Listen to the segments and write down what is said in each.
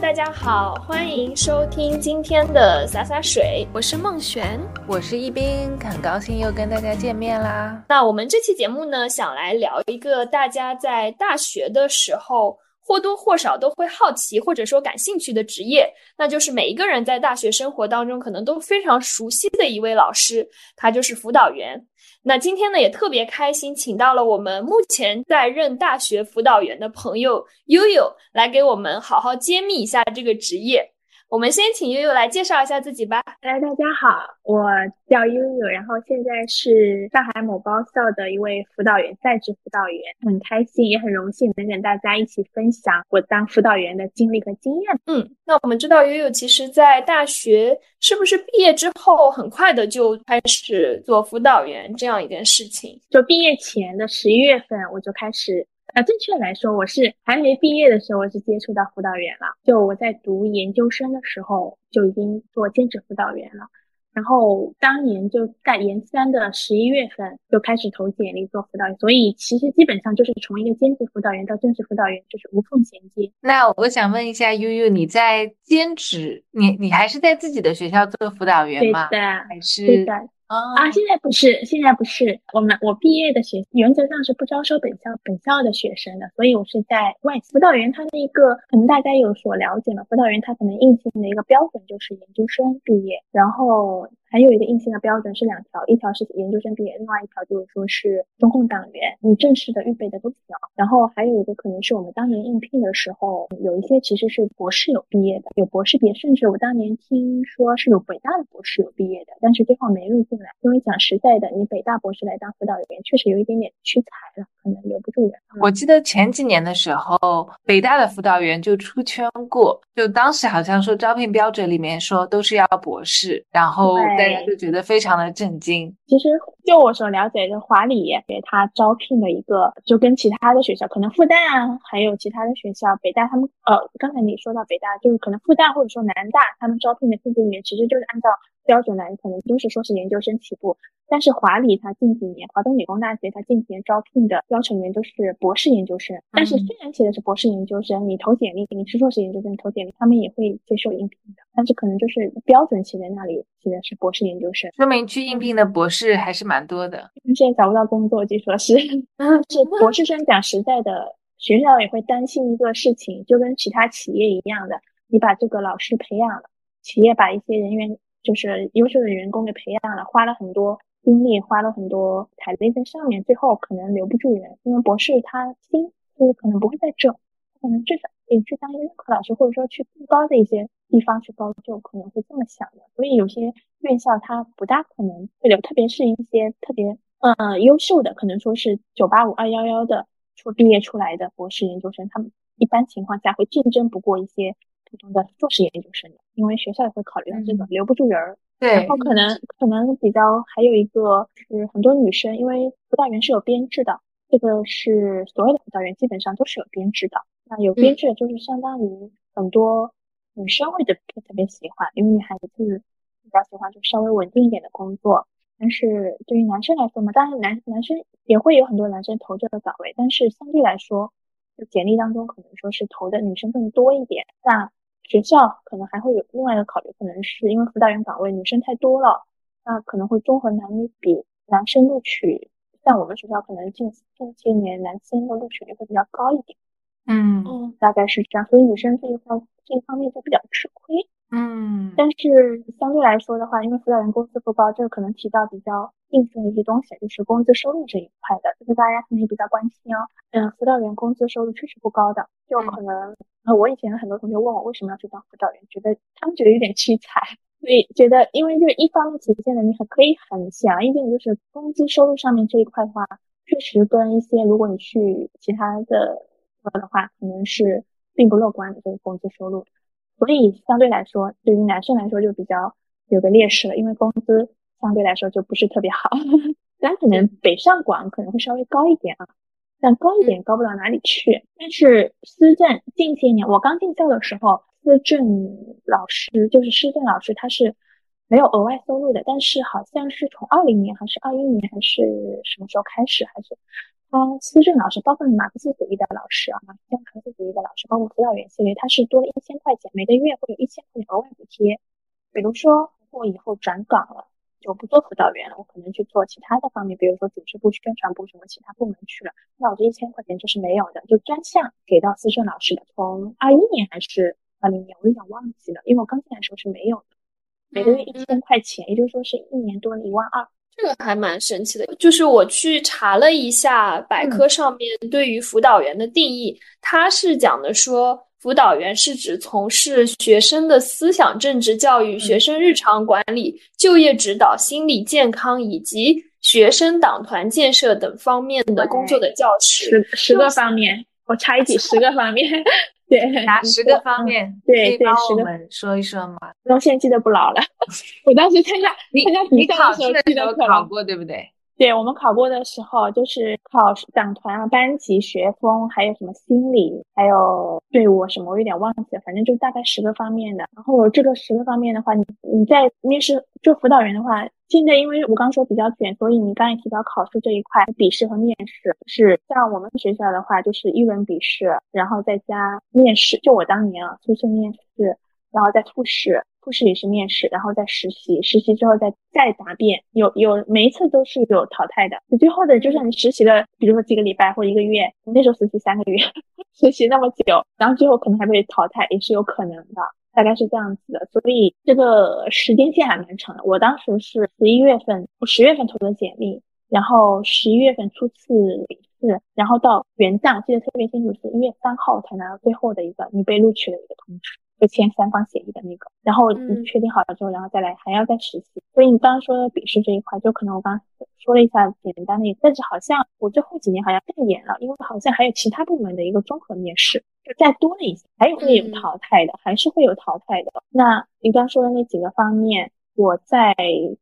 大家好，欢迎收听今天的洒洒水，我是孟璇，我是一斌，很高兴又跟大家见面啦。那我们这期节目呢，想来聊一个大家在大学的时候或多或少都会好奇或者说感兴趣的职业，那就是每一个人在大学生活当中可能都非常熟悉的一位老师，他就是辅导员。那今天呢，也特别开心，请到了我们目前在任大学辅导员的朋友悠悠来给我们好好揭秘一下这个职业。我们先请悠悠来介绍一下自己吧。来，大家好，我叫悠悠，然后现在是上海某高校的一位辅导员，在职辅导员，很开心也很荣幸能跟大家一起分享我当辅导员的经历和经验。嗯，那我们知道悠悠其实在大学是不是毕业之后很快的就开始做辅导员这样一件事情？就毕业前的十一月份我就开始。呃，正确来说，我是还没毕业的时候，我是接触到辅导员了。就我在读研究生的时候，就已经做兼职辅导员了。然后当年就在研三的十一月份就开始投简历做辅导员，所以其实基本上就是从一个兼职辅导员到正式辅导员，就是无缝衔接。那我想问一下悠悠，你在兼职，你你还是在自己的学校做辅导员吗？对的，还是？啊，现在不是，现在不是。我们我毕业的学原则上是不招收本校本校的学生的，所以我是在外辅导员。他的一个可能大家有所了解嘛，辅导员他可能硬性的一个标准就是研究生毕业，然后。还有一个硬性的标准是两条，一条是研究生毕业，另外一条就是说是中共党员，你正式的预备的都行。然后还有一个可能是我们当年应聘的时候，有一些其实是博士有毕业的，有博士毕业，甚至我当年听说是有北大的博士有毕业的，但是最后没录进来，因为讲实在的，你北大博士来当辅导员，确实有一点点屈才了，可能留不住人。我记得前几年的时候，北大的辅导员就出圈过，就当时好像说招聘标准里面说都是要博士，然后。大家就觉得非常的震惊。其实就我所了解的，华理给他招聘的一个，就跟其他的学校，可能复旦啊，还有其他的学校，北大他们，呃，刚才你说到北大，就是可能复旦或者说南大，他们招聘的聘里面，其实就是按照。标准来可能都是说是研究生起步，但是华理它近几年，华东理工大学它近几年招聘的标成员都是博士研究生。但是虽然写的是博士研究生，你投简历你是硕士研究生投简历，他们也会接受应聘的。但是可能就是标准写在那里，写的是博士研究生，说明去应聘的博士还是蛮多的。现在找不到工作，据说是，是博士生。讲实在的，学校也会担心一个事情，就跟其他企业一样的，你把这个老师培养了，企业把一些人员。就是优秀的员工给培养了，花了很多精力，花了很多财力在上面，最后可能留不住人。因为博士他心就是可能不会在这，可能至少得去当一个任课老师，或者说去更高的一些地方去高就，可能会这么想的。所以有些院校他不大可能会留，特别是一些特别呃优秀的，可能说是九八五二幺幺的出毕业出来的博士研究生，他们一般情况下会竞争不过一些。普通的硕士研究生的，因为学校也会考虑到这个留不住人儿。对，然后可能可能比较还有一个是很多女生，因为辅导员是有编制的，这个是所有的辅导员基本上都是有编制的。那有编制就是相当于很多女生会特别特别喜欢，因为女孩子比较喜欢就稍微稳定一点的工作。但是对于男生来说嘛，当然男男生也会有很多男生投这个岗位，但是相对来说，就简历当中可能说是投的女生更多一点。那学校可能还会有另外一个考虑，可能是因为辅导员岗位女生太多了，那可能会综合男女比，男生录取，像我们学校可能近近些年男生的录取率会比较高一点，嗯。嗯，大概是这样，所以女生这一块这一方面就比较吃亏，嗯，但是相对来说的话，因为辅导员工资不高，这个可能提到比较硬性的一些东西，就是工资收入这一块的，就是大家可能也比较关心哦，嗯，辅导员工资收入确实不高的，就可能。我以前很多同学问我为什么要去当辅导员，觉得他们觉得有点屈才，所以觉得因为就是一方面体现了你很可以很显而易见，就是工资收入上面这一块的话，确实跟一些如果你去其他的的话，可能是并不乐观的这个工资收入，所以相对来说，对于男生来说就比较有个劣势了，因为工资相对来说就不是特别好，但可能北上广可能会稍微高一点啊。但高一点高不到哪里去。但是思政近些年，我刚进校的时候，思政老师就是师政老师，他是没有额外收入的。但是好像是从二零年还是二一年还是什么时候开始，还是他思政老师，包括马克思主义的老师啊，马克思主义的老师，包括辅导员系列，他是多了一千块钱，每个月会有一千块钱额外补贴。比如说我以后转岗了，就不做辅导员了，我可能去做其他的方面，比如说组织部、宣传部什么其他部门去了，那我这一千块钱就是没有的，就专项给到思政老师的。从二一年还是二零年，我有点忘记了，因为我刚进来的时候是没有的，每个月一千块钱，也就是说是一年多了一万二。这个还蛮神奇的，就是我去查了一下百科上面对于辅导员的定义，它是讲的说，辅导员是指从事学生的思想政治教育、学生日常管理、就业指导、心理健康以及学生党团建设等方面的工作的教师。十十个方面，我插一句，十个方面。对，哪十个方面？对对，十个。我们说一说嘛。我现在记得不牢了。我当时参加参加比赛的时候记得考过，对不对？对我们考过的时候，就是考党团啊、班级、学风，还有什么心理，还有队伍什么，我有点忘记了。反正就大概十个方面的。然后这个十个方面的话，你你在面试做辅导员的话，现在因为我刚说比较卷，所以你刚才提到考试这一块，笔试和面试是像我们学校的话，就是一轮笔试，然后再加面试。就我当年啊，就是面试，然后再复试。复试也是面试，然后再实习，实习之后再再答辩，有有每一次都是有淘汰的。最后的就是你实习了，比如说几个礼拜或一个月，那时候实习三个月，实习那么久，然后最后可能还被淘汰，也是有可能的，大概是这样子的。所以这个时间线还蛮长的。我当时是十一月份，我十月份投的简历，然后十一月份初次笔试，然后到元旦，记得特别清楚，是一月三号才拿到最后的一个你被录取的一个通知。就签三方协议的那个，然后你确定好了之后，然后再来还要再实习。所以你刚刚说的笔试这一块，就可能我刚刚说了一下简单的，但是好像我这后几年好像更严了，因为好像还有其他部门的一个综合面试，就再多了一些，还有会有淘汰的，还是会有淘汰的。那你刚说的那几个方面。我在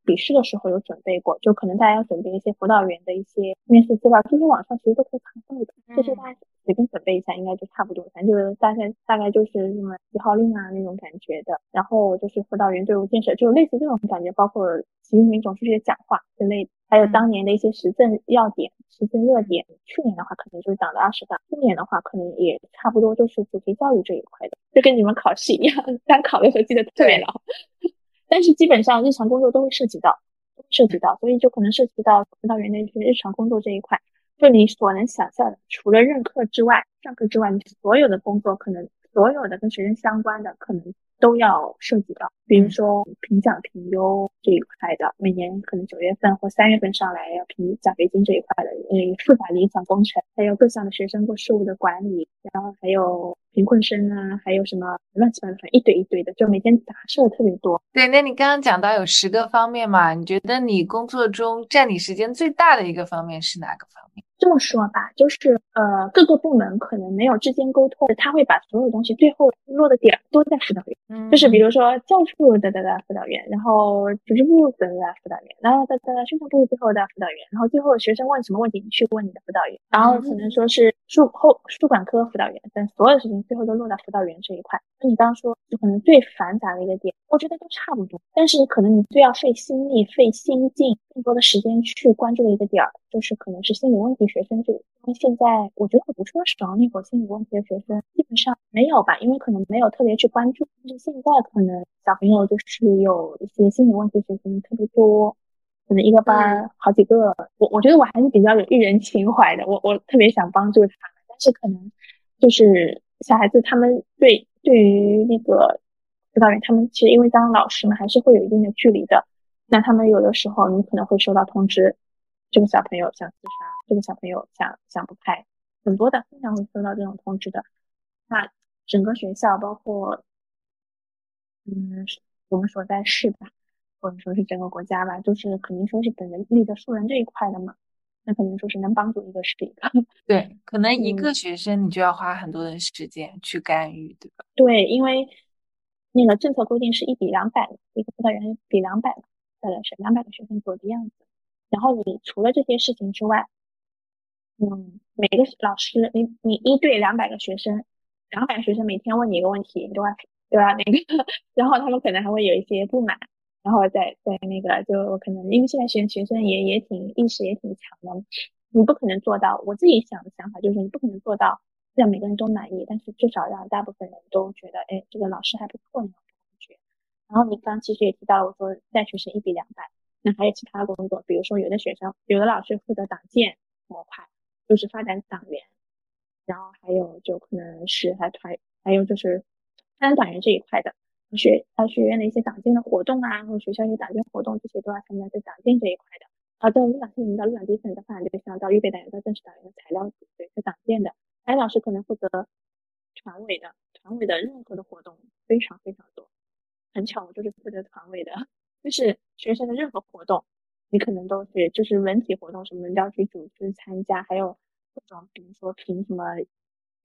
笔试的时候有准备过，就可能大家要准备一些辅导员的一些面试资料，这些网上其实都可以查到的，这些大家随便准备一下应该就差不多，反正就是大概大概就是什么几号令啊那种感觉的，然后就是辅导员队伍建设，就类似这种感觉，包括习近平总书记的讲话之类的，还有当年的一些时政要点、时政热点。去年的话可能就是党的二十大，今年的话可能也差不多就是主题教育这一块的，就跟你们考试一样，单考的时候记得特别牢。但是基本上日常工作都会涉及到，涉及到，所以就可能涉及到辅导员的一些日常工作这一块，就你所能想象的，除了任课之外、上课之外，你所有的工作可能所有的跟学生相关的可能都要涉及到，比如说评奖评优这一块的，每年可能九月份或三月份上来要评奖学金这一块的，嗯，复杂理想工程，还有各项的学生或事务的管理，然后还有。贫困生啊，还有什么乱七八糟，一堆一堆的，就每天杂事特别多。对，那你刚刚讲到有十个方面嘛？你觉得你工作中占你时间最大的一个方面是哪个方面？这么说吧，就是呃，各个部门可能没有之间沟通，他会把所有东西最后落的点都在辅导员。嗯，就是比如说教务的的的辅导员，然后组织部的的辅导员，然后的的宣传部最后的辅导员，然后最后学生问什么问题，你去问你的辅导员，然后可能说是数后数管科辅导员，但所有事情最后都落到辅导员这一块。那你刚刚说就可能最繁杂的一个点，我觉得都差不多，但是可能你最要费心力、费心劲、更多的时间去关注的一个点儿，就是可能是心理问题。学生这个，因为现在我觉得我读书的时候，那会儿心理问题的学生基本上没有吧，因为可能没有特别去关注。但是现在可能小朋友就是有一些心理问题学生特别多，可能一个班好几个。我我觉得我还是比较有艺人情怀的，我我特别想帮助他们。但是可能就是小孩子他们对对于那个辅导员，他们其实因为当老师嘛，还是会有一定的距离的。那他们有的时候你可能会收到通知。这个小朋友想自杀，这个小朋友想想不开，很多的经常会收到这种通知的。那整个学校，包括嗯，我们所在市吧，或者说是整个国家吧，就是肯定说是本人力的素人这一块的嘛。那可能说是能帮助一个是一个。对，可能一个学生你就要花很多的时间去干预，对吧？对，因为那个政策规定是一比两百，一个辅导员比两百，大概是两百个学生左右的样子。然后你除了这些事情之外，嗯，每个老师，你你一对两百个学生，两百个学生每天问你一个问题，对吧？对吧？那个，然后他们可能还会有一些不满，然后再再那个，就我可能因为现在学学生也也挺意识也挺强的，你不可能做到。我自己想的想法就是，你不可能做到让每个人都满意，但是至少让大部分人都觉得，哎，这个老师还不错那种感觉。然后你刚其实也提到了，我说带学生一比两百，那还有其他工作，比如说有的学生，有的老师负责党建模块，就是发展党员，然后还有就可能是还团，还有就是发展党员这一块的。学他学院的一些党建的活动啊，或者学校一些党建活动，这些都要参加在党建这一块的。好的，路党新闻到入党基层的发展对象到预备党员到正式党员的材料组，对，是党建的。还有老师可能负责团委的，团委的任何的活动非常非常多。很巧，我就是负责团委的，就是学生的任何活动，你可能都是就是文体活动什么都要去组织参加，还有各种比如说评什么。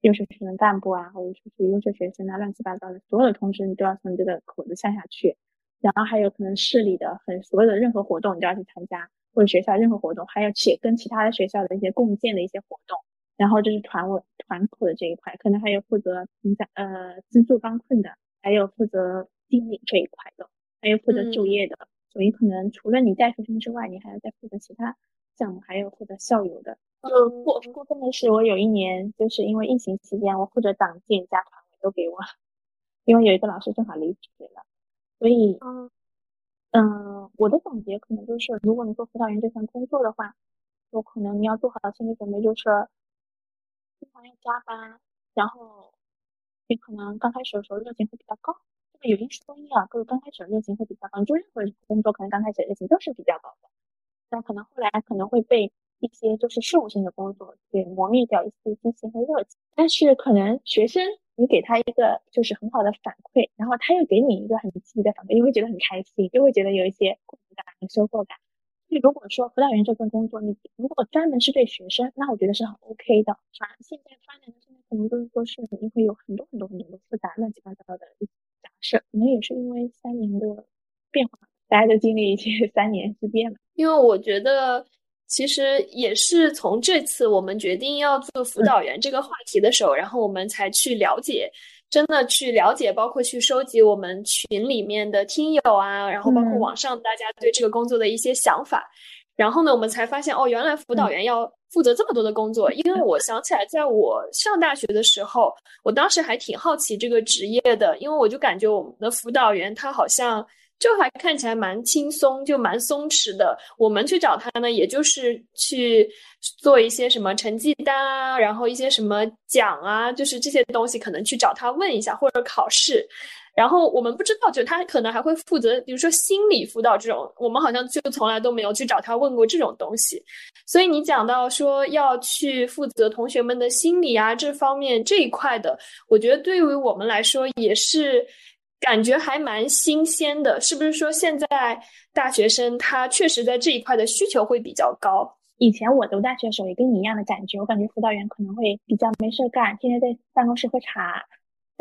优秀学生干部啊，或者说是优秀学生啊，乱七八糟的所有的通知，你都要从这个口子下下去。然后还有可能市里的很所有的任何活动，你都要去参加，或者学校任何活动，还有且跟其他的学校的一些共建的一些活动。然后这是团委团口的这一块，可能还有负责影响呃资助帮困的，还有负责经理这一块的，还有负责就业的。所以可能除了你带学生之外，你还要再负责其他项目，还有负责校友的。就过过分的是，我有一年就是因为疫情期间，我负责党建加团委都给我，因为有一个老师正好离职了，所以嗯嗯，我的总结可能就是，如果你做辅导员这份工作的话，有可能你要做好心理准备，就是经常要加班，然后你可能刚开始的时候热情会比较高，这个有因说一啊，就是刚开始的热情会比较高，就任何工作可能刚开始的热情都是比较高的，那可能后来可能会被。一些就是事务性的工作，给磨灭掉一些激情和热情。但是可能学生，你给他一个就是很好的反馈，然后他又给你一个很积极的反馈，你会觉得很开心，又会觉得有一些获得感和收获感。所以如果说辅导员这份工作，你如果专门是对学生，那我觉得是很 OK 的。反而现在发展的现在可能都是说是你会有很多很多很多的复杂乱七八糟的杂事，可能也是因为三年的变化，大家都经历一些 三年之变嘛。因为我觉得。其实也是从这次我们决定要做辅导员这个话题的时候，然后我们才去了解，真的去了解，包括去收集我们群里面的听友啊，然后包括网上大家对这个工作的一些想法。然后呢，我们才发现哦，原来辅导员要负责这么多的工作。因为我想起来，在我上大学的时候，我当时还挺好奇这个职业的，因为我就感觉我们的辅导员他好像。就还看起来蛮轻松，就蛮松弛的。我们去找他呢，也就是去做一些什么成绩单啊，然后一些什么奖啊，就是这些东西，可能去找他问一下，或者考试。然后我们不知道，就他可能还会负责，比如说心理辅导这种，我们好像就从来都没有去找他问过这种东西。所以你讲到说要去负责同学们的心理啊这方面这一块的，我觉得对于我们来说也是。感觉还蛮新鲜的，是不是说现在大学生他确实在这一块的需求会比较高？以前我读大学的时候也跟你一样的感觉，我感觉辅导员可能会比较没事干，天天在办公室喝茶。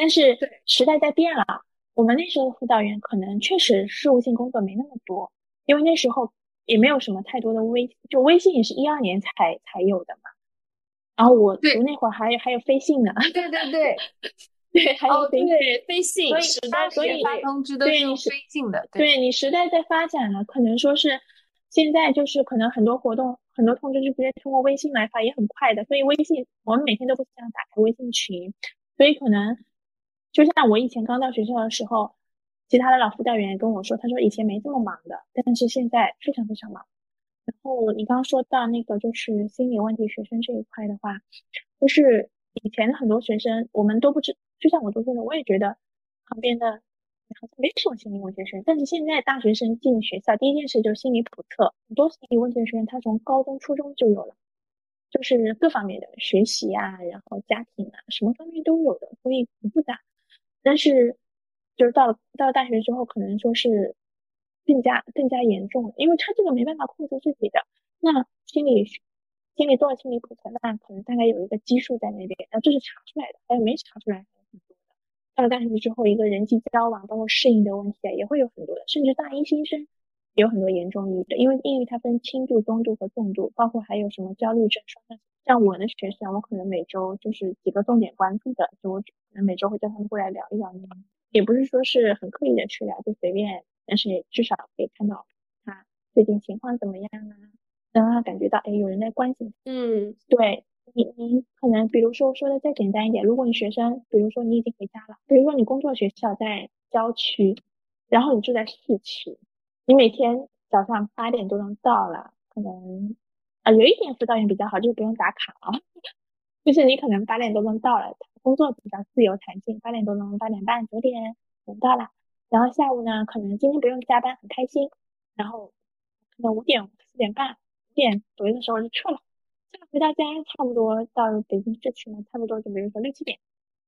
但是时代在变了，我们那时候辅导员可能确实事务性工作没那么多，因为那时候也没有什么太多的微，就微信也是一二年才才有的嘛。然后我读那会儿还有还有飞信呢。对对对。对，还有飞对飞信，时代所以发通知都是用飞信的。对你时代在发展了，可能说是现在就是可能很多活动、很多通知就直接通过微信来发，也很快的。所以微信我们每天都不想打开微信群，所以可能就像我以前刚到学校的时候，其他的老辅导员跟我说，他说以前没这么忙的，但是现在非常非常忙。然后你刚刚说到那个就是心理问题学生这一块的话，就是以前很多学生我们都不知。就像我读书的，我也觉得旁边的好像没什么心理问题学生。但是现在大学生进学校，第一件事就是心理普测，很多心理问题学生他从高中、初中就有了，就是各方面的学习啊，然后家庭啊，什么方面都有的，所以不复杂。但是就是到了到了大学之后，可能说是更加更加严重，因为他这个没办法控制自己的，那心理。心理多少心理普测，那可能大概有一个基数在那边，然后这是查出来的，还有没查出来很多的。到了大学之后，一个人际交往包括适应的问题啊，也会有很多的，甚至大一新生有很多严重抑郁的，因为抑郁它分轻度、中度和重度，包括还有什么焦虑症、双向。像我的学生，我可能每周就是几个重点关注的，就我可能每周会叫他们过来聊一聊，也不是说是很刻意的去聊，就随便，但是至少可以看到他最近情况怎么样啊。能让他感觉到，哎，有人在关心。嗯，对你，你可能比如说说的再简单一点，如果你学生，比如说你已经回家了，比如说你工作学校在郊区，然后你住在市区，你每天早上八点多钟到了，可能啊有一点辅导员比较好，就是不用打卡啊，就是你可能八点多钟到了，工作比较自由弹性，八点多钟、八点半、九点人到了，然后下午呢，可能今天不用加班，很开心，然后可能五点、四点半、五点左右的时候就撤了，这个回到家差不多到北京市区呢，差不多就比如说六七点，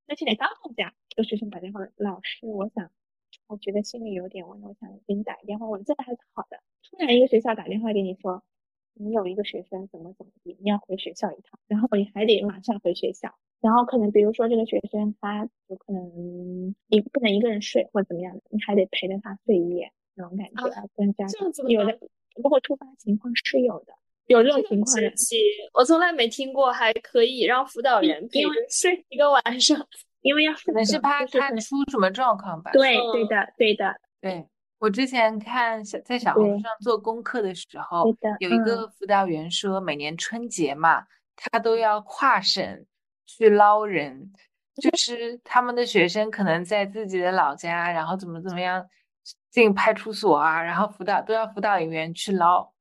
六七点刚到家，有学生打电话，老师，我想。我觉得心里有点问，我想给你打个电话。我这还是好的。突然一个学校打电话给你说，你有一个学生怎么怎么地，你要回学校一趟，然后你还得马上回学校。然后可能比如说这个学生他有可能你不能一个人睡或者怎么样的，你还得陪着他睡一夜，那种感觉啊，跟家长有的。如果突发情况是有的，有这种情况的。我从来没听过还可以让辅导员陪着睡一个晚上。因为要可能是怕他出什么状况吧。对，对的，对的。对我之前看小在小红书上做功课的时候，有一个辅导员说，每年春节嘛，他都要跨省去捞人，就 是他们的学生可能在自己的老家，然后怎么怎么样进派出所啊，然后辅导都要辅导员去捞。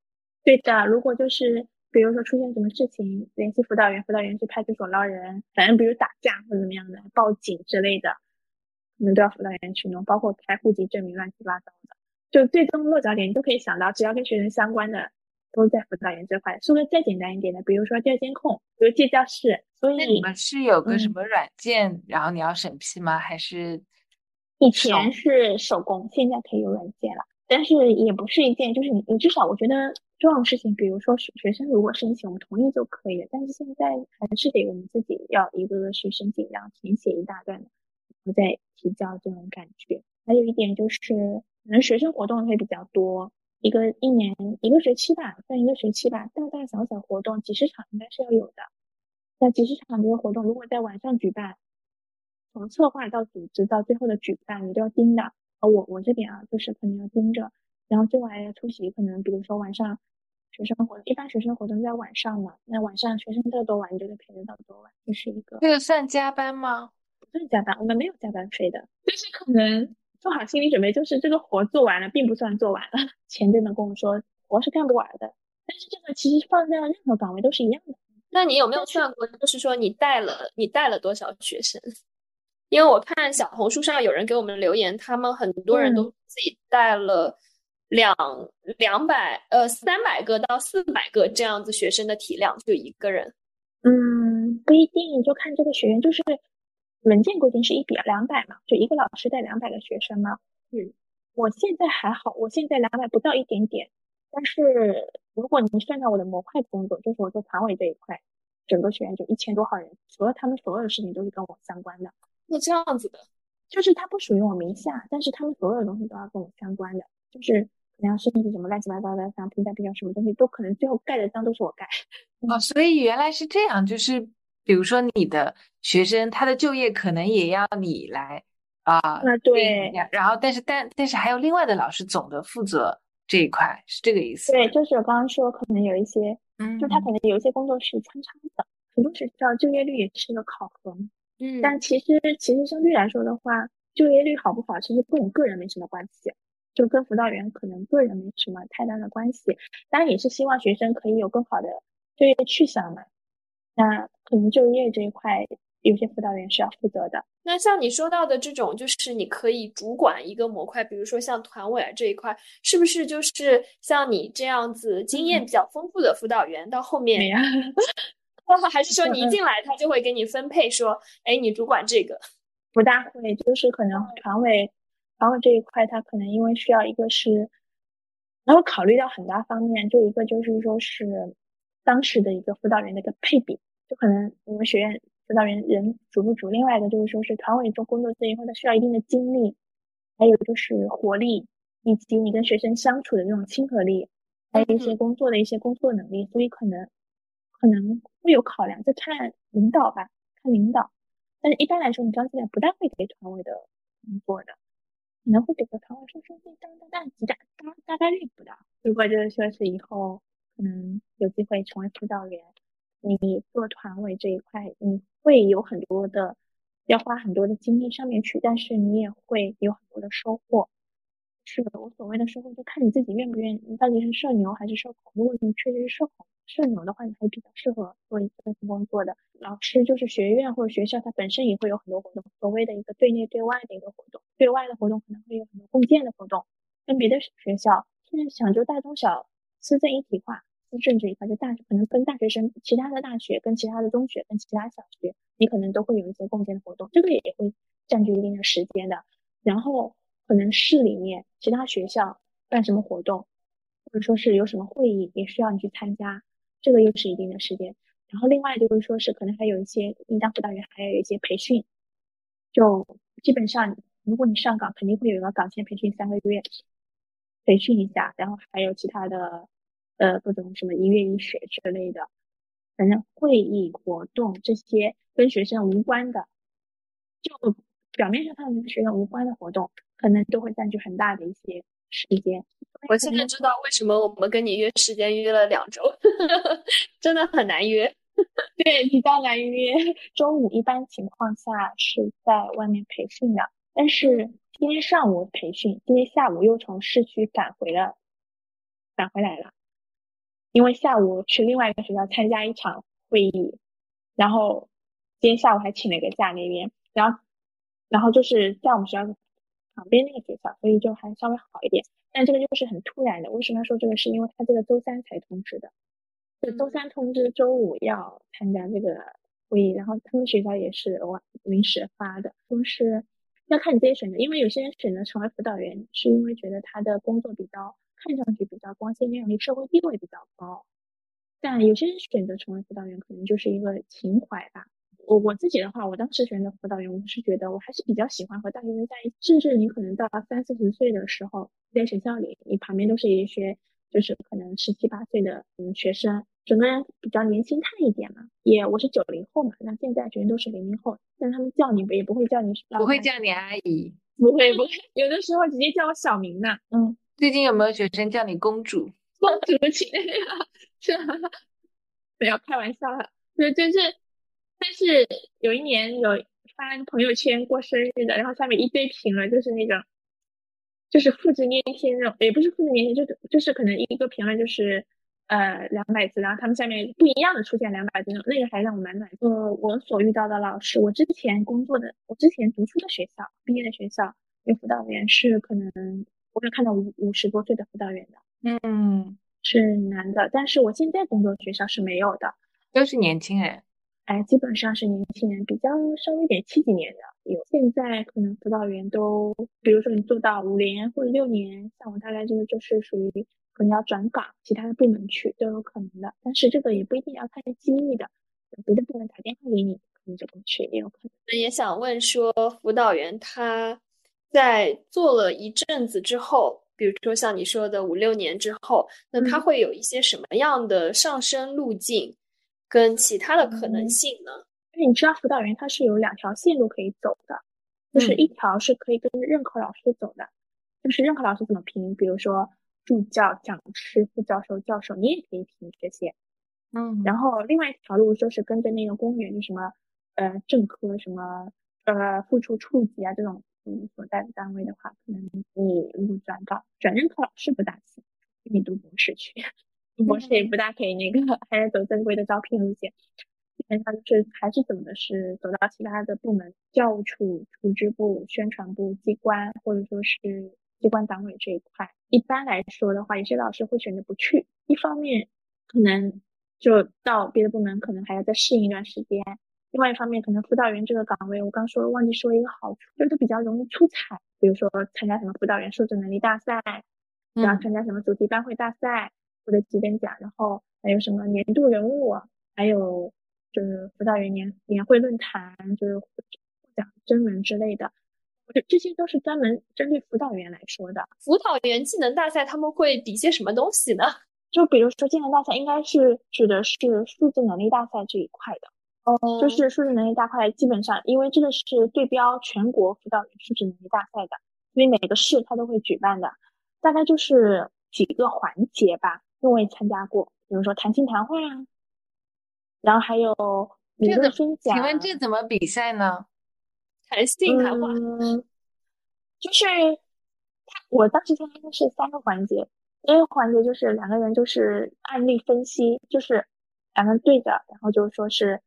对的，如果就是。比如说出现什么事情，联系辅导员，辅导员去派出所捞人，反正比如打架或者怎么样的，报警之类的，可能都要辅导员去弄，包括开户籍证明，乱七八糟的，就最终落脚点你都可以想到，只要跟学生相关的，都在辅导员这块。说个再简单一点的，比如说调监控，比如借教室，所以那你们是有个什么软件，然后你要审批吗？还是以前是手工，现在可以有软件了，但是也不是一件，就是你你至少我觉得。这种事情，比如说学学生如果申请，我们同意就可以了。但是现在还是得我们自己要一个个去申请，然后填写一大段，然后再提交这种感觉。还有一点就是，可能学生活动会比较多，一个一年一个学期吧，算一个学期吧，大大小小活动几十场应该是要有的。那几十场这个活动，如果在晚上举办，从策划到组织到最后的举办，你都要盯的。而我我这边啊，就是肯定要盯着，然后最后还要出席，可能比如说晚上。学生活一般学生活动在晚上嘛，那晚上学生到多晚，你就得陪着到多晚，这是一个。这个算加班吗？不是加班，我们没有加班费的。但是可能做好心理准备，就是这个活做完了，并不算做完了，前辈们跟我说活是干不完的。但是这个其实放在任何岗位都是一样的。那你有没有算过，就是说你带了你带了多少学生？因为我看小红书上有人给我们留言，他们很多人都自己带了。两两百呃三百个到四百个这样子学生的体量就一个人，嗯不一定就看这个学员就是文件规定是一比两百嘛，就一个老师带两百个学生嘛。嗯，我现在还好，我现在两百不到一点点，但是如果您算上我的模块工作，就是我做团委这一块，整个学院就一千多号人，所有他们所有的事情都是跟我相关的。那这样子的，就是他不属于我名下，但是他们所有的东西都要跟我相关的，就是。可能要申请什么乱七八糟的，像评价、评价什么东西，都可能最后盖的章都是我盖。哦，所以原来是这样，就是比如说你的学生，他的就业可能也要你来啊。啊，对。然后，但是但但是还有另外的老师总的负责这一块，是这个意思。对，就是我刚刚说，可能有一些，嗯，就他可能有一些工作是穿插的，很多学校就业率也是一个考核。嗯。但其实其实相对来说的话，就业率好不好，其实跟我个人没什么关系。就跟辅导员可能个人没什么太大的关系，当然也是希望学生可以有更好的就业去向嘛。那可能就业这一块，有些辅导员是要负责的。那像你说到的这种，就是你可以主管一个模块，比如说像团委啊这一块，是不是就是像你这样子经验比较丰富的辅导员，到后面，还是说你一 进来他就会给你分配说，哎，你主管这个？不大会，就是可能团委。团委这一块，他可能因为需要一个是，然后考虑到很大方面，就一个就是说是当时的一个辅导员的一个配比，就可能我们学院辅导员人足不足。另外一个就是说是团委做工作这一块，他需要一定的精力，还有就是活力，以及你跟学生相处的那种亲和力，还有一些工作的一些工作能力，所以可能可能会有考量，就看领导吧，看领导。但是一般来说，你刚进来不大会给团委的工作的。可能会给个团委说说，大大大概率不大。如果就是说是以后可能有机会成为辅导员，你做团委这一块，你会有很多的要花很多的精力上面去，但是你也会有很多的收获。是的，我所谓的收获就看你自己愿不愿意，你到底是社牛还是社恐。如果你确实是社恐，社牛的话，你还比较适合做一份工作的。老师就是学院或者学校，它本身也会有很多活动，所谓的一个对内对外的一个活动。对外的活动可能会有很多共建的活动，跟别的学校现在讲究大中小师政一体化，政这一块就大可能跟大学生其他的大学跟其他的中学跟其他小学，你可能都会有一些共建的活动，这个也会占据一定的时间的。然后。可能市里面其他学校办什么活动，或者说是有什么会议，也需要你去参加，这个又是一定的时间。然后另外就是说是可能还有一些应当辅导员还有一些培训，就基本上如果你上岗，肯定会有一个岗前培训三个月，培训一下。然后还有其他的呃各种什么一月一学之类的，反正会议活动这些跟学生无关的，就表面上看跟学生无关的活动。可能都会占据很大的一些时间。我现在知道为什么我们跟你约时间约了两周，真的很难约。对，比较难约。周五一般情况下是在外面培训的，但是今天上午培训，今天下午又从市区赶回了，赶回来了。因为下午去另外一个学校参加一场会议，然后今天下午还请了个假那边，然后，然后就是在我们学校。旁边那个学校，所以就还稍微好一点。但这个就是很突然的。为什么要说这个？是因为他这个周三才通知的，就周三通知周五要参加这个会议，然后他们学校也是我临时发的，说是要看你自己选择。因为有些人选择成为辅导员，是因为觉得他的工作比较看上去比较光鲜亮丽，社会地位比较高。但有些人选择成为辅导员，可能就是一个情怀吧。我我自己的话，我当时选择辅导员，我是觉得我还是比较喜欢和大学生在一起。甚至你可能到三四十岁的时候，在学校里，你旁边都是一些就是可能十七八岁的嗯学生，整个人比较年轻态一点嘛。也我是九零后嘛，那现在学生都是零零后，但他们叫你也不会叫你，不会叫你阿姨，不会不会，有的时候直接叫我小名呢。嗯，最近有没有学生叫你公主？公主亲，是，不要开玩笑了，就就是。但是有一年有发朋友圈过生日的，然后下面一堆评论，就是那种，就是复制粘贴那种，也不是复制粘贴，就是就是可能一个评论就是呃两百字，然后他们下面不一样的出现两百字那种，那个还让我蛮暖。呃，我所遇到的老师，我之前工作的，我之前读书的学校，毕业的学校，有辅导员是可能我有看到五五十多岁的辅导员的，嗯，是男的，但是我现在工作学校是没有的，都是年轻人。哎，基本上是年轻人，比较稍微点七几年的有。现在可能辅导员都，比如说你做到五年或者六年，像我大概这个就是属于可能要转岗其他的部门去都有可能的。但是这个也不一定要看机遇的，别的部门打电话给你，可能就过去也有可能。那也想问说，辅导员他在做了一阵子之后，比如说像你说的五六年之后，那他会有一些什么样的上升路径？跟其他的可能性呢？因为你知道辅导员他是有两条线路可以走的，就是一条是可以跟任课老师走的，就是任课老师怎么评，比如说助教、讲师、副教授、教授，你也可以评这些。嗯，然后另外一条路就是跟着那个公务员，就什么呃正科什么呃副处处级啊这种嗯所在的单位的话，可能你如果转岗转任课老师不大行，你读博士去。博士也不大可以那个，还是走正规的招聘路线。基本上就是还是怎么的，是走到其他的部门，教务处、组织部、宣传部、机关，或者说是机关党委这一块。一般来说的话，有些老师会选择不去。一方面，可能就到别的部门，可能还要再适应一段时间；另外一方面，可能辅导员这个岗位，我刚说忘记说一个好处，就是它比较容易出彩。比如说参加什么辅导员素质能力大赛，然后参加什么主题班会大赛。获得几等奖，然后还有什么年度人物，还有就是辅导员年年会论坛，就是获奖征文之类的，我觉得这些都是专门针对辅导员来说的。辅导员技能大赛他们会比些什么东西呢？就比如说技能大赛，应该是指的是数字能力大赛这一块的。哦，就是数字能力大块，基本上因为这个是对标全国辅导员数字能力大赛的，因为每个市它都会举办的，大概就是几个环节吧。因为我也参加过，比如说谈心谈话啊，然后还有理论分享。请问这怎么比赛呢？谈性谈话，就是我当时参加的是三个环节，第一个环节就是两个人就是案例分析，就是两个人对着，然后就是说是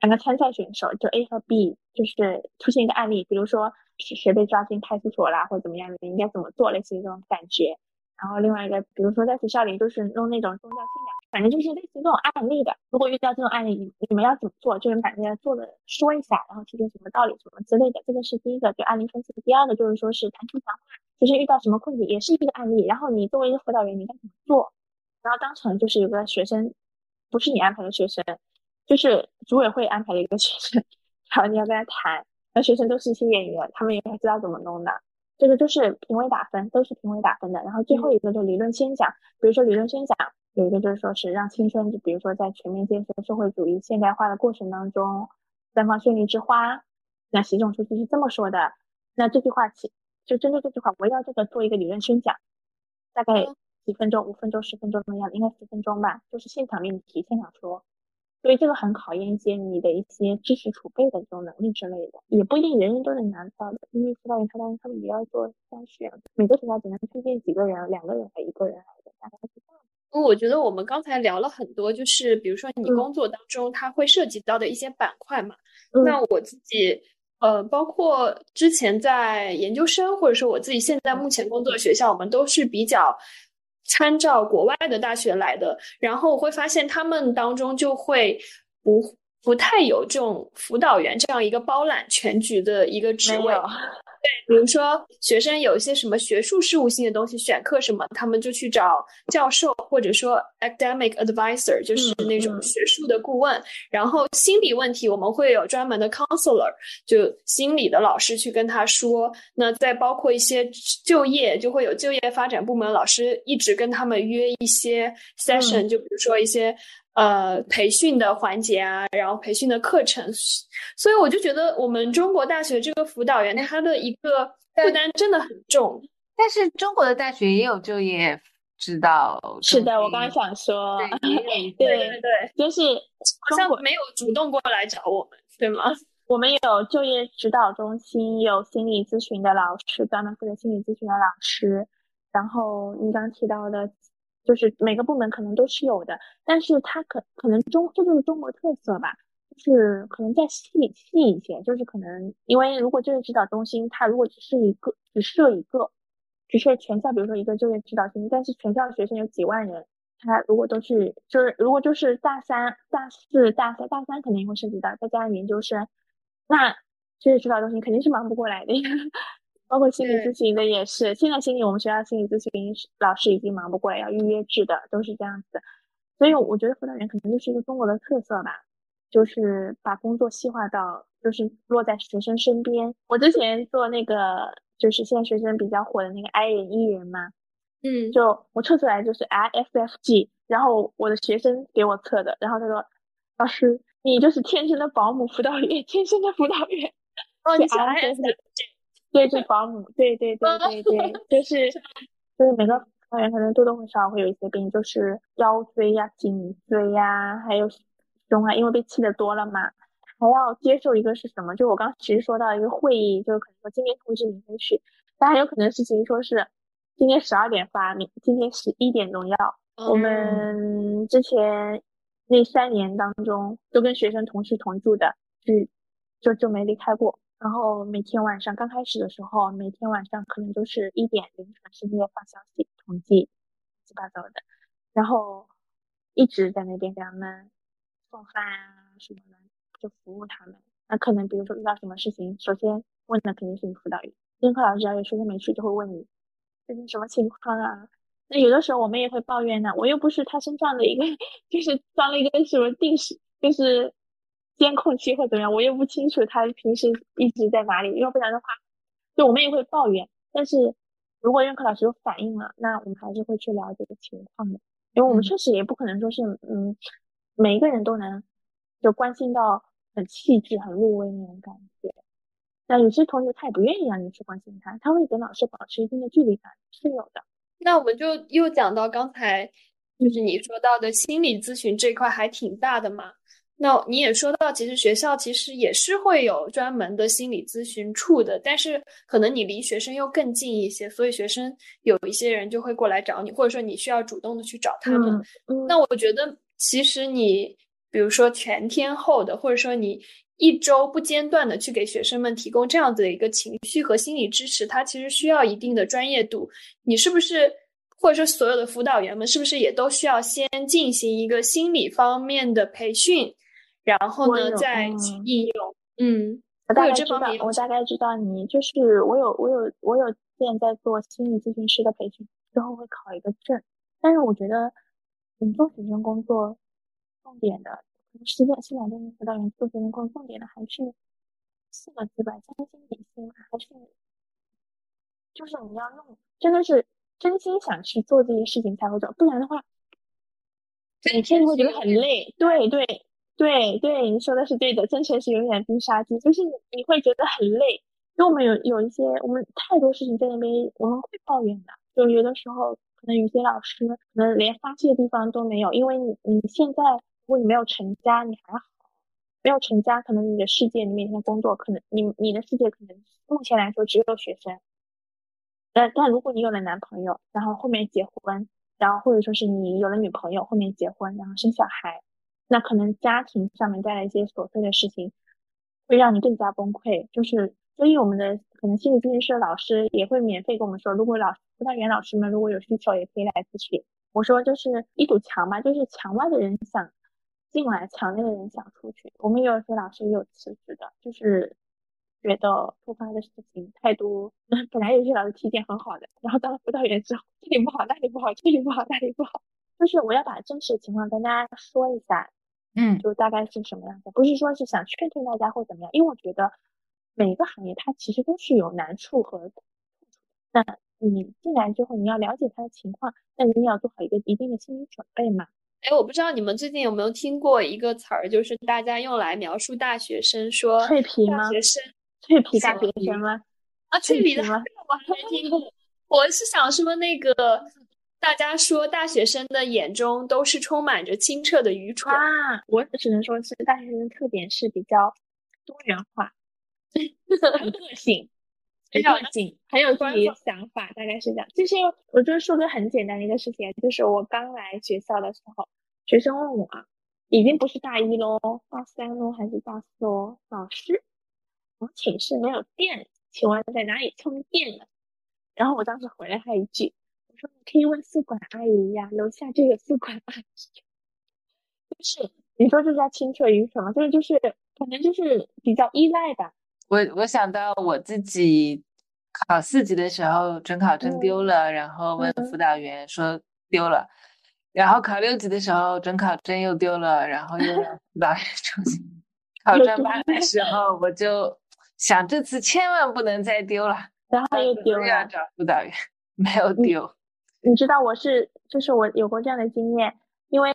两个参赛选手，就 A 和 B，就是出现一个案例，比如说是谁被抓进派出所啦，或者怎么样的，应该怎么做，类似于这种感觉。然后另外一个，比如说在学校里，就是弄那种宗教信仰，反正就是类似这种案例的。如果遇到这种案例，你你们要怎么做？就是把这些做的说一下，然后提出什么道理什么之类的。这个是第一个，就案例分析。第二个就是说是谈情谈话，就是遇到什么困境，也是一个案例。然后你作为一个辅导员，你该怎么做？然后当场就是有个学生，不是你安排的学生，就是组委会安排了一个学生，然后你要跟他谈。那学生都是一些演员，他们也知道怎么弄的。这个就是评委打分，都是评委打分的。然后最后一个就理论宣讲，比如说理论宣讲有一个就是说是让青春，就比如说在全面建设社会主义现代化的过程当中绽放绚丽之花。那习总书记是这么说的。那这句话其就针对这句话，围绕这个做一个理论宣讲，大概几分钟，五分钟、十分钟的样子，应该十分钟吧，就是现场命题，现场说。所以这个很考验一些你的一些知识储备的这种能力之类的，也不一定人人都能拿到的。因为辅导员他当时他们也要做筛选，每个学校只能推荐几个人，两个人还一个人来的，大概是这样。我觉得我们刚才聊了很多，就是比如说你工作当中它会涉及到的一些板块嘛。那我自己呃，包括之前在研究生，或者说我自己现在目前工作的学校，我们都是比较。参照国外的大学来的，然后我会发现他们当中就会不不太有这种辅导员这样一个包揽全局的一个职位。对，比如说学生有一些什么学术事务性的东西，选课什么，他们就去找教授，或者说 academic advisor，就是那种学术的顾问。然后心理问题，我们会有专门的 counselor，就心理的老师去跟他说。那再包括一些就业，就会有就业发展部门老师一直跟他们约一些 session，就比如说一些。呃，培训的环节啊，然后培训的课程，所以我就觉得我们中国大学这个辅导员他的一个负担真的很重。但是中国的大学也有就业指导。是的，我刚刚想说，对对对，就是好像没有主动过来找我们，对吗？我们有就业指导中心，有心理咨询的老师，专门负责心理咨询的老师，然后你刚提到的。就是每个部门可能都是有的，但是它可可能中这就是中国特色吧，就是可能再细细一些，就是可能因为如果就业指导中心它如果只是一个只设一个，只设全校，比如说一个就业指导中心，但是全校学生有几万人，他如果都是就是如果就是大三、大四、大三、大三肯定会涉及到，再加上研究生，那就业指导中心肯定是忙不过来的。包括心理咨询的也是，现在心理我们学校心理咨询老师已经忙不过来，要预约制的，都是这样子。所以我觉得辅导员可能就是一个中国的特色吧，就是把工作细化到就是落在学生身边。我之前做那个就是现在学生比较火的那个 I 人 E 人嘛，嗯，就我测出来就是 ISFG，然后我的学生给我测的，然后他说老师你就是天生的保姆辅导员，天生的辅导员，哦，你是 ISFJ。对，是保姆，对对对对对，就是就是每个导员可能多多少少会有一些病，就是腰椎呀、颈椎呀，还有胸啊，因为被气的多了嘛，还要接受一个是什么？就我刚其实说到一个会议，就可能说今天通知明天去，但还有可能事情说是今天十二点发，明今天十一点钟要。我们之前那三年当中，都跟学生同吃同住的，就就就没离开过。然后每天晚上刚开始的时候，每天晚上可能都是一点凌晨深夜发消息统计，乱七八糟的，然后一直在那边给他们送饭啊什么的，就服务他们。那可能比如说遇到什么事情，首先问的肯定是你辅导员，任课老师只要有学生没去，就会问你最近什么情况啊。那有的时候我们也会抱怨呢，我又不是他身上的一个，就是装了一个什么定时，就是。监控器或怎么样，我也不清楚他平时一直在哪里。要不然的话，就我们也会抱怨。但是如果任课老师有反应了，那我们还是会去了解个情况的。因为我们确实也不可能说是，嗯，每一个人都能就关心到很细致、很入微那种感觉。那有些同学他也不愿意让你去关心他，他会跟老师保持一定的距离感，是有的。那我们就又讲到刚才就是你说到的心理咨询这块还挺大的嘛。那你也说到，其实学校其实也是会有专门的心理咨询处的，但是可能你离学生又更近一些，所以学生有一些人就会过来找你，或者说你需要主动的去找他们。那我觉得，其实你比如说全天候的，或者说你一周不间断的去给学生们提供这样子的一个情绪和心理支持，它其实需要一定的专业度。你是不是？或者说，所有的辅导员们是不是也都需要先进行一个心理方面的培训，然后呢再去应用？嗯，我大概知道，我大概知道你就是我有我有我有现在做心理咨询师的培训，之后会考一个证。但是我觉得，你做学生工作，重点的，实践现两年辅导员做学生工作，重点的还是四个字吧：将心比心，还是就是你要用，真的是。真心想去做这些事情才会做，不然的话，你真的会觉得很累。对对对对，你说的是对的，真诚是永远必杀技。就是你会觉得很累，因为我们有有一些，我们太多事情在那边，我们会抱怨的。就有的时候，可能有些老师可能连发泄的地方都没有，因为你你现在如果你没有成家，你还好；没有成家，可能你的世界，你每天工作，可能你你的世界可能目前来说只有学生。但但如果你有了男朋友，然后后面结婚，然后或者说是你有了女朋友，后面结婚，然后生小孩，那可能家庭上面带来一些琐碎的事情，会让你更加崩溃。就是所以我们的可能心理咨询师老师也会免费跟我们说，如果老辅导员老师们如果有需求，也可以来咨询。我说就是一堵墙嘛，就是墙外的人想进来，墙内的人想出去。我们有些老师也有辞职的，就是。觉得突发的事情太多，本来有些老师体检很好的，然后当了辅导员之后，这里不好，那里不好，这里不好，那里不好，就是我要把真实情况跟大家说一下，嗯，就大概是什么样子，不是说是想劝劝大家或怎么样，因为我觉得每个行业它其实都是有难处和，那你进来之后你要了解他的情况，那你也要做好一个一定的心理准备嘛。哎，我不知道你们最近有没有听过一个词儿，就是大家用来描述大学生说脆皮吗？学生。脆皮大学生吗？啊，脆皮的我还没听过。我是想说，那个大家说大学生的眼中都是充满着清澈的愚蠢啊。我只能说是大学生的特点是比较多元化，很个 性，很有性，很有自己的想法，大概是这样。就是我就是说个很简单的一个事情，就是我刚来学校的时候，学生问我啊，已经不是大一喽，大三喽，还是大四喽？老师。我们寝室没有电，请问在哪里充电呢？然后我当时回了他一句：“我可以问宿管阿姨呀，楼下就有宿管阿姨。”就是你说这叫清澈愚蠢吗？就是就是可能就是比较依赖吧。我我想到我自己考四级的时候，准考证丢了，然后问辅导员说丢了，然后考六级的时候，准考证又丢了，然后又让辅导员 重新考专八的时候，我就。想这次千万不能再丢了，然后又丢了。要找辅导员，没有丢。你知道我是，就是我有过这样的经验，因为